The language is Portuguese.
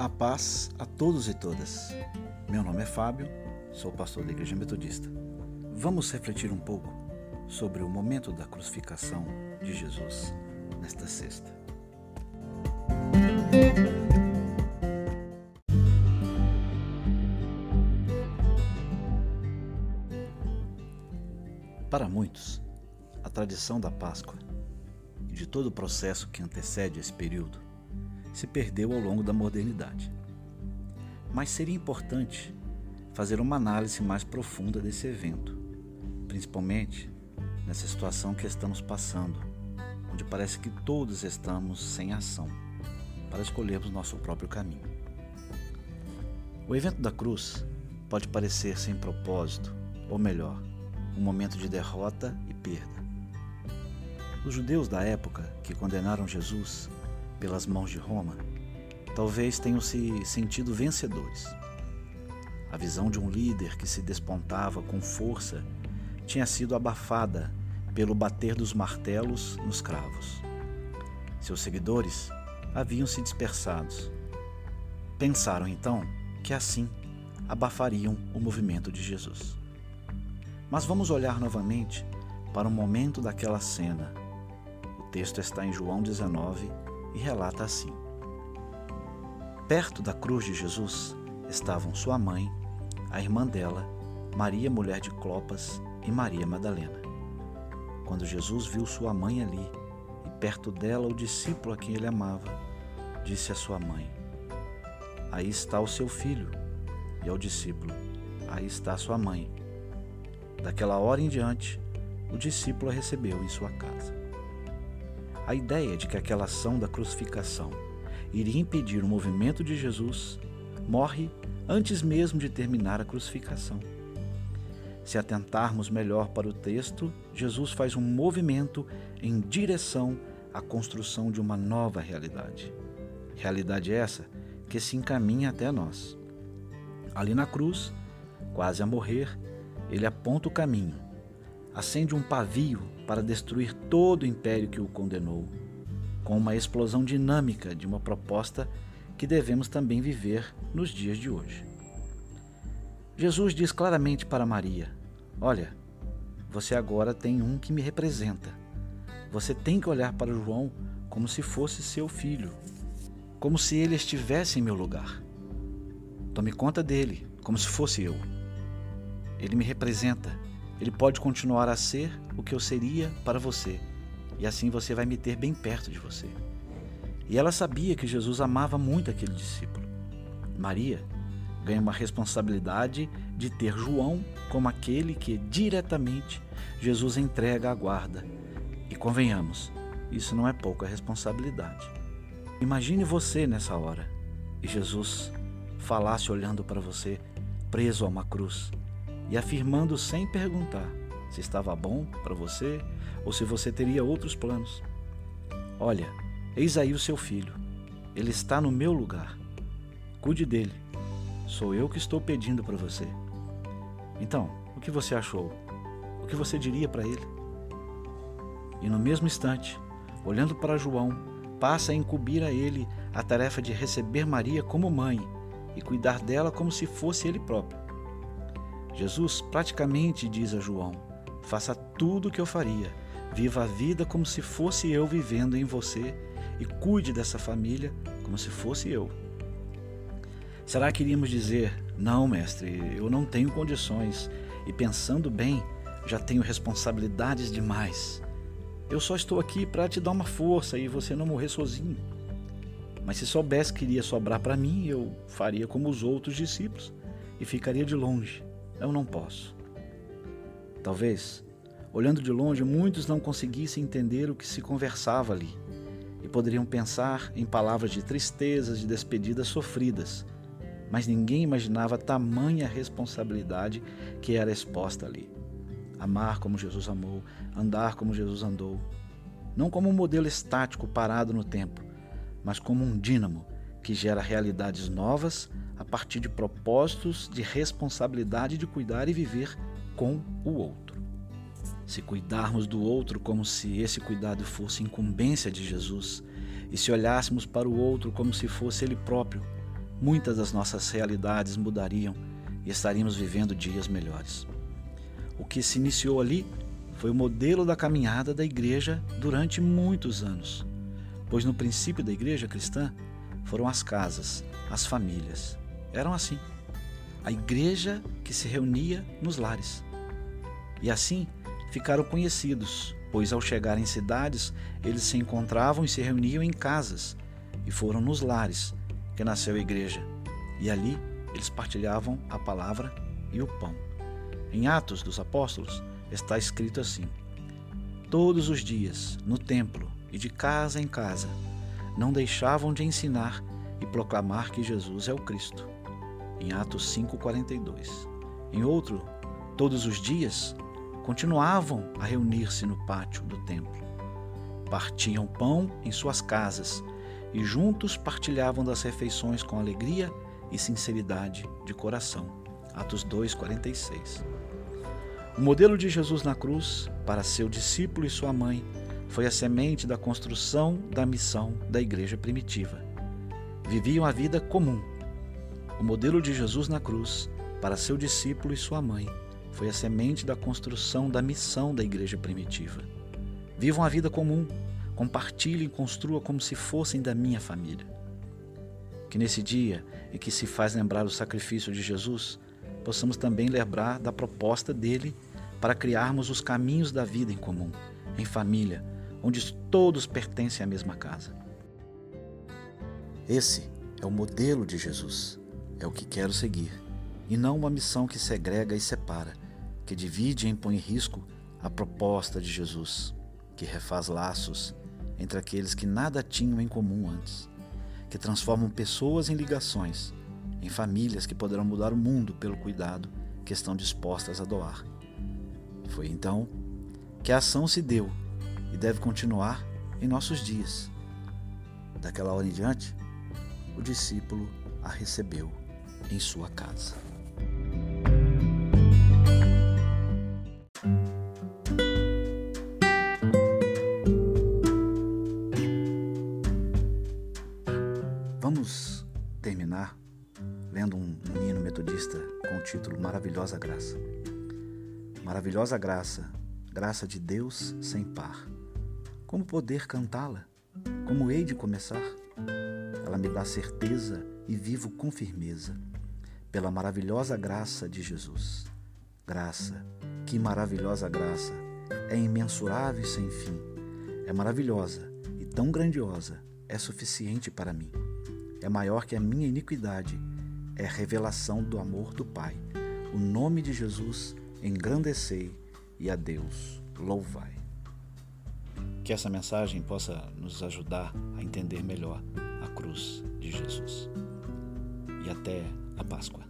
A paz a todos e todas. Meu nome é Fábio, sou pastor da Igreja Metodista. Vamos refletir um pouco sobre o momento da crucificação de Jesus nesta sexta. Para muitos, a tradição da Páscoa e de todo o processo que antecede esse período se perdeu ao longo da modernidade. Mas seria importante fazer uma análise mais profunda desse evento, principalmente nessa situação que estamos passando, onde parece que todos estamos sem ação para escolhermos nosso próprio caminho. O evento da cruz pode parecer sem propósito, ou melhor, um momento de derrota e perda. Os judeus da época que condenaram Jesus pelas mãos de Roma, talvez tenham se sentido vencedores. A visão de um líder que se despontava com força tinha sido abafada pelo bater dos martelos nos cravos. Seus seguidores haviam se dispersados. Pensaram então que assim abafariam o movimento de Jesus. Mas vamos olhar novamente para o momento daquela cena. O texto está em João 19, e relata assim: Perto da cruz de Jesus estavam sua mãe, a irmã dela, Maria, mulher de Clopas, e Maria Madalena. Quando Jesus viu sua mãe ali e perto dela o discípulo a quem ele amava, disse à sua mãe: Aí está o seu filho. E ao discípulo: Aí está sua mãe. Daquela hora em diante, o discípulo a recebeu em sua casa. A ideia de que aquela ação da crucificação iria impedir o movimento de Jesus morre antes mesmo de terminar a crucificação. Se atentarmos melhor para o texto, Jesus faz um movimento em direção à construção de uma nova realidade. Realidade essa que se encaminha até nós. Ali na cruz, quase a morrer, ele aponta o caminho acende um pavio para destruir todo o império que o condenou, com uma explosão dinâmica de uma proposta que devemos também viver nos dias de hoje. Jesus diz claramente para Maria: Olha, você agora tem um que me representa. Você tem que olhar para João como se fosse seu filho, como se ele estivesse em meu lugar. Tome conta dele como se fosse eu. Ele me representa ele pode continuar a ser o que eu seria para você, e assim você vai me ter bem perto de você. E ela sabia que Jesus amava muito aquele discípulo. Maria ganha uma responsabilidade de ter João como aquele que diretamente Jesus entrega à guarda. E convenhamos, isso não é pouca responsabilidade. Imagine você nessa hora e Jesus falasse olhando para você, preso a uma cruz, e afirmando sem perguntar se estava bom para você ou se você teria outros planos. Olha, eis aí o seu filho. Ele está no meu lugar. Cuide dele. Sou eu que estou pedindo para você. Então, o que você achou? O que você diria para ele? E no mesmo instante, olhando para João, passa a incumbir a ele a tarefa de receber Maria como mãe e cuidar dela como se fosse ele próprio. Jesus praticamente diz a João: faça tudo o que eu faria, viva a vida como se fosse eu vivendo em você e cuide dessa família como se fosse eu. Será que iríamos dizer: não, mestre, eu não tenho condições e pensando bem, já tenho responsabilidades demais. Eu só estou aqui para te dar uma força e você não morrer sozinho. Mas se soubesse que iria sobrar para mim, eu faria como os outros discípulos e ficaria de longe eu não posso. Talvez, olhando de longe, muitos não conseguissem entender o que se conversava ali e poderiam pensar em palavras de tristezas, de despedidas sofridas, mas ninguém imaginava tamanha responsabilidade que era exposta ali. Amar como Jesus amou, andar como Jesus andou, não como um modelo estático parado no tempo, mas como um dínamo que gera realidades novas a partir de propósitos de responsabilidade de cuidar e viver com o outro. Se cuidarmos do outro como se esse cuidado fosse incumbência de Jesus, e se olhássemos para o outro como se fosse ele próprio, muitas das nossas realidades mudariam e estaríamos vivendo dias melhores. O que se iniciou ali foi o modelo da caminhada da igreja durante muitos anos, pois no princípio da igreja cristã foram as casas, as famílias. Eram assim. A igreja que se reunia nos lares. E assim ficaram conhecidos, pois ao chegar em cidades, eles se encontravam e se reuniam em casas, e foram nos lares que nasceu a igreja. E ali eles partilhavam a palavra e o pão. Em Atos dos Apóstolos está escrito assim: Todos os dias, no templo e de casa em casa, não deixavam de ensinar e proclamar que Jesus é o Cristo. Em Atos 5:42. Em outro, todos os dias continuavam a reunir-se no pátio do templo. Partiam pão em suas casas e juntos partilhavam das refeições com alegria e sinceridade de coração. Atos 2:46. O modelo de Jesus na cruz para seu discípulo e sua mãe foi a semente da construção da missão da igreja primitiva. Viviam a vida comum. O modelo de Jesus na cruz para seu discípulo e sua mãe foi a semente da construção da missão da igreja primitiva. Vivam a vida comum, compartilhem e construam como se fossem da minha família. Que nesse dia, e que se faz lembrar o sacrifício de Jesus, possamos também lembrar da proposta dele para criarmos os caminhos da vida em comum, em família, onde todos pertencem à mesma casa. Esse é o modelo de Jesus, é o que quero seguir, e não uma missão que segrega e separa, que divide e impõe em risco a proposta de Jesus, que refaz laços entre aqueles que nada tinham em comum antes que transformam pessoas em ligações, em famílias que poderão mudar o mundo pelo cuidado que estão dispostas a doar. Foi então que a ação se deu e deve continuar em nossos dias. Daquela hora em diante, o discípulo a recebeu em sua casa. Vamos terminar lendo um, um hino metodista com o título Maravilhosa Graça. Maravilhosa graça, graça de Deus sem par. Como poder cantá-la? Como hei de começar? Ela me dá certeza e vivo com firmeza, pela maravilhosa graça de Jesus. Graça, que maravilhosa graça, é imensurável e sem fim. É maravilhosa e tão grandiosa, é suficiente para mim é maior que a minha iniquidade, é revelação do amor do Pai. O nome de Jesus engrandecei e a Deus louvai. Que essa mensagem possa nos ajudar a entender melhor a cruz de Jesus. E até a Páscoa.